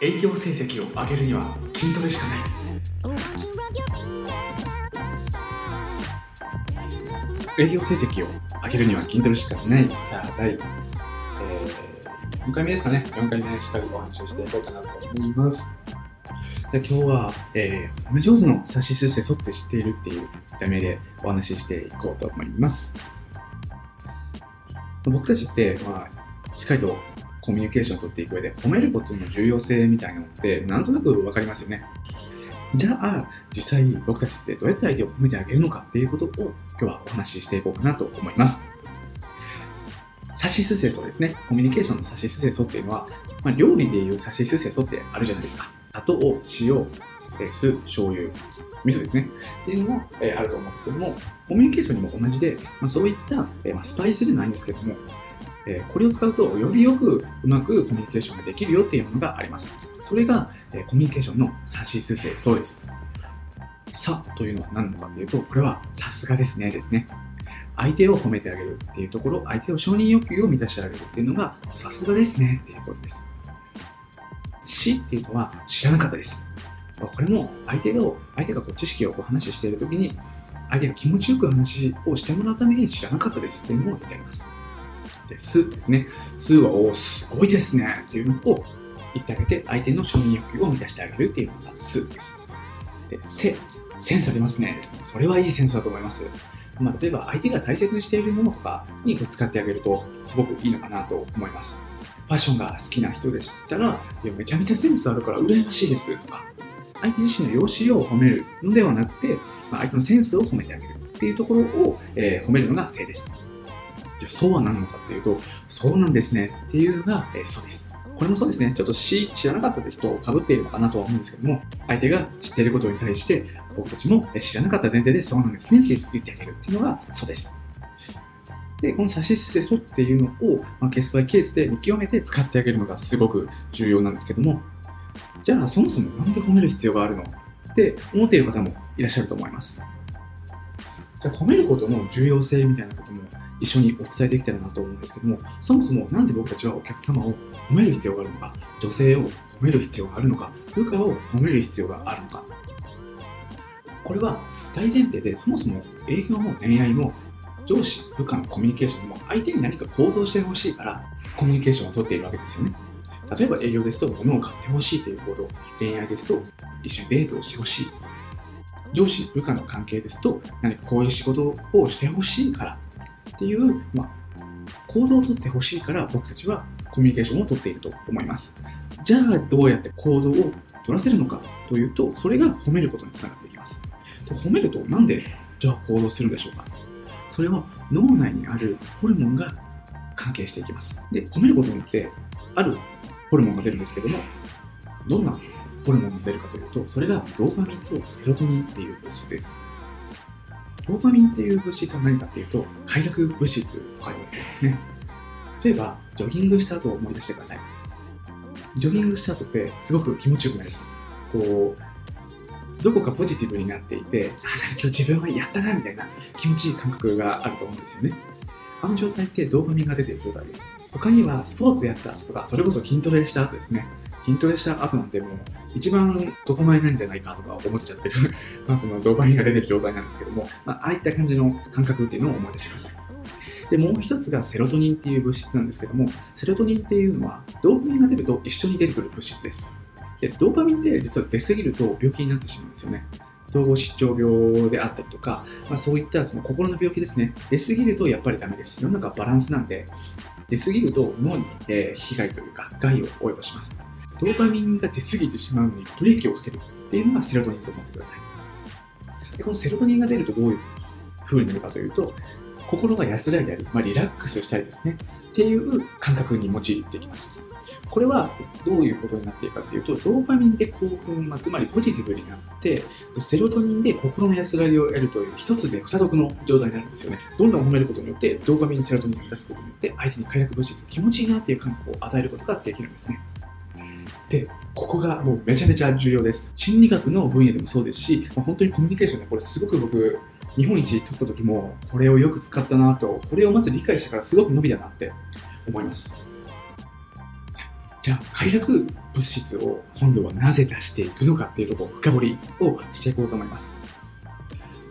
営業成績を上げるには筋トレしかない。営業成績を上げるには筋トレしかない。さあ第、えー、4回目ですかね。4回目しっかりお話ししていこうかなと思います。で今日は、えー、褒め上手の指しすせそって知っているっていう題名でお話ししていこうと思います。僕たちって、まあ、しっかりとコミュニケーションを取っていく上で褒めることの重要性みたいなのってなんとなく分かりますよね。じゃあ実際僕たちってどうやって相手を褒めてあげるのかっていうことを今日はお話ししていこうかなと思います。サシスセソですね。コミュニケーションのサシスセソっていうのは、まあ、料理でいうサシスセソってあるじゃないですか。砂糖、塩、酢、醤油、味噌ですね。っていうのが、え、あると思うんですけども、コミュニケーションにも同じで、まあ、そういった、えまあ、スパイスじゃないんですけども、えこれを使うとよりよくうまくコミュニケーションができるよっていうものがあります。それが、えコミュニケーションの指しすせそうです。さというのは何なのかというと、これはさすがですねですね。相手を褒めてあげるっていうところ、相手を承認欲求を満たしてあげるっていうのがさすがですねっていうことです。死っていうのは知らなかったです。これも相手が相手がこう知識をこう話しているときに相手が気持ちよく話をしてもらうために知らなかったですっていうのを言ってあります。で、すですね。すは、おすごいですねっていうのを言ってあげて、相手の承認欲求を満たしてあげるっていうのがすです。で、せ、センスありますねですね。それはいいセンスだと思います。まあ、例えば相手が大切にしているものとかに使ってあげるとすごくいいのかなと思います。ファッションが好きな人でしたら、いやめちゃめちゃセンスあるから羨ましいですとか、相手自身の容姿を褒めるのではなくて、まあ、相手のセンスを褒めてあげるっていうところを、えー、褒めるのが性です。じゃあそうは何なのかっていうと、そうなんですねっていうのが、えー、そうです。これもそうですね、ちょっと知らなかったですと被っているのかなとは思うんですけども、相手が知っていることに対して、僕たちも知らなかった前提でそうなんですねって言ってあげるっていうのがそうです。で、この差し捨てそっていうのを、まあ、ケースバイケースで見極めて使ってあげるのがすごく重要なんですけども、じゃあそもそもなんで褒める必要があるの？って思っている方もいらっしゃると思います。じゃあ褒めることの重要性みたいなことも一緒にお伝えできたらなと思うんですけども、そもそもなんで僕たちはお客様を褒める必要があるのか、女性を褒める必要があるのか、部下を褒める必要があるのか。これは大前提でそもそも営業も恋愛も上司、部下のコミュニケーションも相手に何か行動してほしいからコミュニケーションをとっているわけですよね。例えば営業ですと物を買ってほしいという行動、恋愛ですと一緒にデートをしてほしい。上司、部下の関係ですと何かこういう仕事をしてほしいからっていう、まあ、行動をとってほしいから僕たちはコミュニケーションをとっていると思います。じゃあどうやって行動を取らせるのかというと、それが褒めることにつながっていきます。で褒めるとなんでじゃあ行動するんでしょうかそれは脳内にあるホルモンが関係していきます。で、褒めることによってあるホルモンが出るんですけども、どんなホルモンが出るかというと、それがドーパミンとセロトニンっていう物質です。ドーパミンっていう物質は何かっていうと、快楽物質とか言われてますね。例えば、ジョギングした後を思い出してください。ジョギングした後ってすごく気持ちよくなりますこう、どこかポジティブになっていて、あ、今日自分はやったなみたいな気持ちいい感覚があると思うんですよね。あの状態ってドーパミンが出てる状態です。他にはスポーツやったとか、それこそ筋トレした後ですね。筋トレした後なんてもう一番整えないんじゃないかとか思っちゃってるまあそのドーパミンが出てる状態なんですけども、まあ、ああいった感じの感覚っていうのを思い出してください。で、もう一つがセロトニンっていう物質なんですけども、セロトニンっていうのはドーパミンが出ると一緒に出てくる物質です。で、ドーパミンって実は出すぎると病気になってしまうんですよね。統合失調病であったりとか、まあ、そういったその心の病気ですね。出すぎるとやっぱりダメです。世の中バランスなんで、出過ぎると脳に、え被害というか害を及ぼします。ドーパミンが出過ぎてしまうのにブレーキをかけるっていうのがセロトニンと思ってください。でこのセロトニンが出るとどういう風になるかというと、心が安らいだり、まあ、リラックスしたりですね、っていう感覚に用いてきます。これはどういうことになっているかというと、ドーパミンで興奮、ま、つまりポジティブになって、セロトニンで心の安らぎを得るという一つで二得の状態になるんですよね。どんどん褒めることによって、ドーパミン、セロトニンを出すことによって、相手に快楽物質、気持ちいいなっていう感覚を与えることができるんですね。で、ここがもうめちゃめちゃ重要です。心理学の分野でもそうですし、まあ、本当にコミュニケーションでこれすごく僕、日本一取った時もこれをよく使ったなと、これをまず理解してからすごく伸びたなって思います。じゃあ快楽物質を今度はなぜ出していくのかっていうところ深掘りをしていこうと思います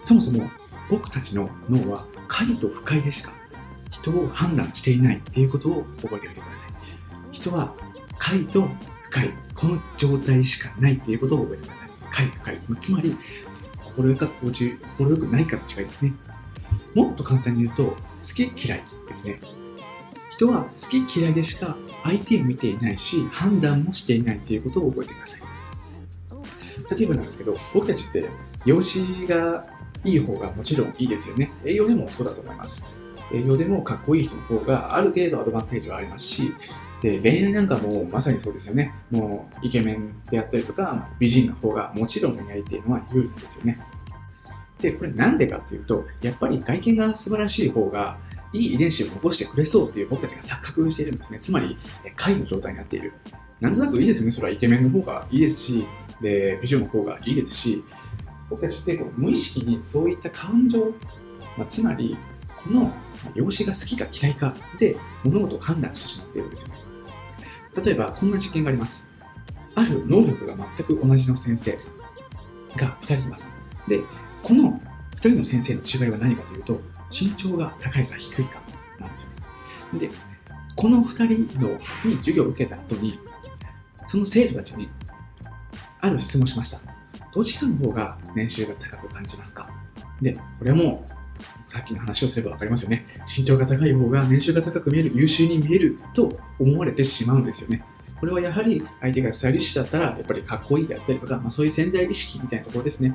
そもそも僕たちの脳は快と不快でしか人を判断していないっていうことを覚えておいてください人は快と快この状態しかないっていうことを覚えてください快不快つまり心よか心地心よくないかの違いですねもっと簡単に言うと好き嫌いですね人は好き嫌いでしか相手を見ていないし判断もしていないということを覚えてください例えばなんですけど僕たちって容姿がいい方がもちろんいいですよね栄養でもそうだと思います営業でもかっこいい人の方がある。程度アドバンテージはありますしで恋愛なんかもまさにそうですよねもうイケメンであったりとか美人の方がもちろん恋愛っていうのは有利なんですよねでこれなんでかっていうとやっぱり外見が素晴らしい方がいい遺伝子を残してくれそうっていう僕たちが錯覚しているんですね。つまり、貝の状態になっている。なんとなくいいですよね。それはイケメンの方がいいですし、で、美女の方がいいですし、僕たちってこう無意識にそういった感情、まあ、つまり、この容姿が好きか嫌いかで物事を判断してしまっているんですよね。例えば、こんな実験があります。ある能力が全く同じの先生が2人います。で、この2人の先生の違いは何かというと、身長が高いか低いかなんですよ。で、この2人のに授業を受けた後に、その生徒たちにある質問しました。どちらの方が年収が高く感じますか？で、これも、さっきの話をすれば分かりますよね。身長が高い方が年収が高く見える、優秀に見えると思われてしまうんですよね。これはやはり相手がスタイリッシュだったら、やっぱりかっこいいであったりとか、まあ、そういう潜在意識みたいなところですね。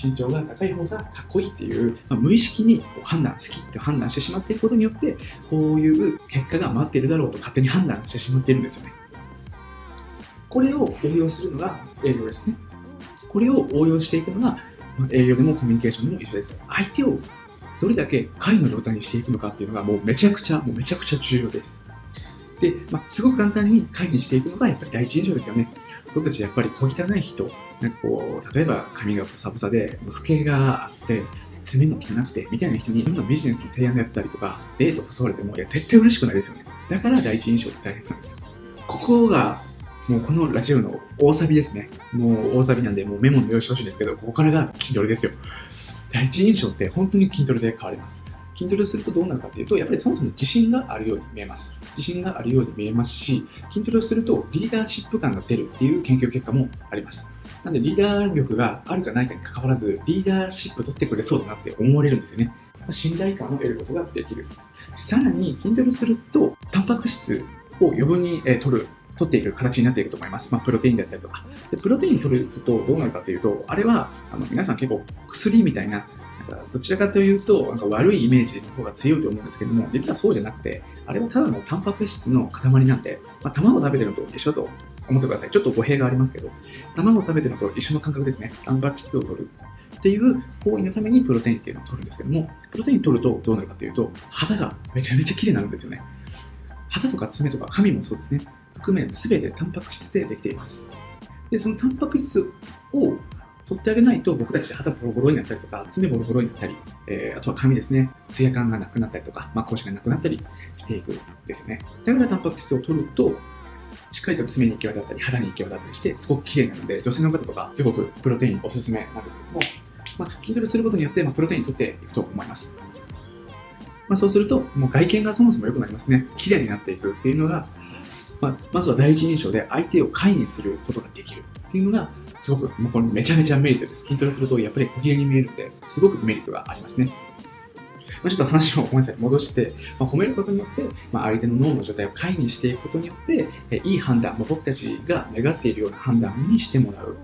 身長が高い方がかっこいいっていう、まあ、無意識に判断好きって判断してしまっていることによってこういう結果が待っているだろうと勝手に判断してしまっているんですよねこれを応用するのが営業ですねこれを応用していくのが、営業でもコミュニケーションでも一緒です相手をどれだけ会の状態にしていくのかっていうのがもうめちゃくちゃもうめちゃくちゃ重要ですで、まあ、すごく簡単に会にしていくのがやっぱり第一印象ですよね僕たちやっぱり小汚い人なんかこう、例えば髪がボサボサで、不景があって、爪も汚くて、みたいな人に、どんどんビジネスの提案でやったりとか、デート誘われても、いや、絶対嬉しくないですよね。だから第一印象って大切なんですよ。ここが、もうこのラジオの大サビですね。もう大サビなんで、もうメモの用意してほしいんですけど、ここからが筋トレですよ。第一印象って本当に筋トレで変わります。筋トレをするとどうなるかっていうと、やっぱりそもそも自信があるように見えます。自信があるように見えますし、筋トレをするとリーダーシップ感が出るっていう研究結果もあります。なんでリーダー力があるかないかに関わらず、リーダーシップ取ってくれそうだなって思われるんですよね。信頼感を得ることができる。さらに、筋トレをすると、タンパク質を余分に取る取っている形になっていると思います。まあ、プロテインだったりとか。で、プロテイン取るとどうなるかというと、あれは、あの皆さん結構薬みたいななんかどちらかというと、なんか悪いイメージの方が強いと思うんですけども、実はそうじゃなくて、あれはただのタンパク質の塊なんで、まあ、卵食べてるのと一緒と思ってください。ちょっと語弊がありますけど、卵を食べてるのと一緒の感覚ですね。タンパク質を取るっていう行為のためにプロテインっていうのを取るんですけども、プロテイン取るとどうなるかというと、肌がめちゃめちゃ綺麗になるんですよね。肌とか爪とか髪もそうですね。含め全てタンパク質でできています。で、そのタンパク質を取ってあげないと僕たち肌ボロボロになったりとか、爪ボロボロになったり、えー、あとは髪ですね、ツヤ感がなくなったりとか、まあ、講師がなくなったりしていくんですよね。だからタンパク質を取ると、しっかりと爪に行き渡ったり、肌に行き渡ったりして、すごく綺麗なので、女性の方とか、すごくプロテインおすすめなんですけども、まあ、筋トレすることによって、まあ、プロテイン取っていくと思います。まあ、そうすると、もう外見がそもそも良くなりますね。綺麗になっていくっていうのが、まあ、まずは第一印象で相手を介にすることができるっていうのが、すごく、もうこれめちゃめちゃメリットです。筋トレするとやっぱり小切れに見えるんで、すごくメリットがありますね。まあ、ちょっと話をごめんなさい、戻して、まあ、褒めることによって、まあ、相手の脳の状態を介にしていくことによって、えいい判断、ま、僕たちが願っているような判断にしてもらう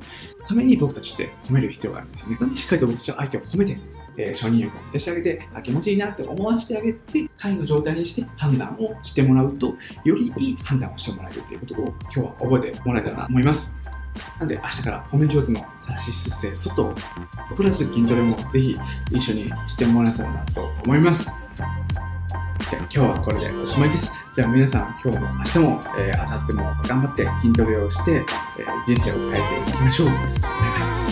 ために僕たちって褒める必要があるんですよね。なんでしっかりと僕たちは相手を褒めて、えー、承認欲を満たしてあげて、あ、気持ちいいなって思わせてあげて、会の状態にして判断をしてもらうと、よりいい判断をしてもらえるっていうことを今日は覚えてもらえたらなと思います。なんで明日から褒め上手の差しすせ外プラス筋トレもぜひ一緒にしてもらえたらなと思います。じゃあ今日はこれでおしまいです。じゃあ皆さん今日も明日も、えー、明後日も頑張って筋トレをして、えー、人生を変えていきましょう。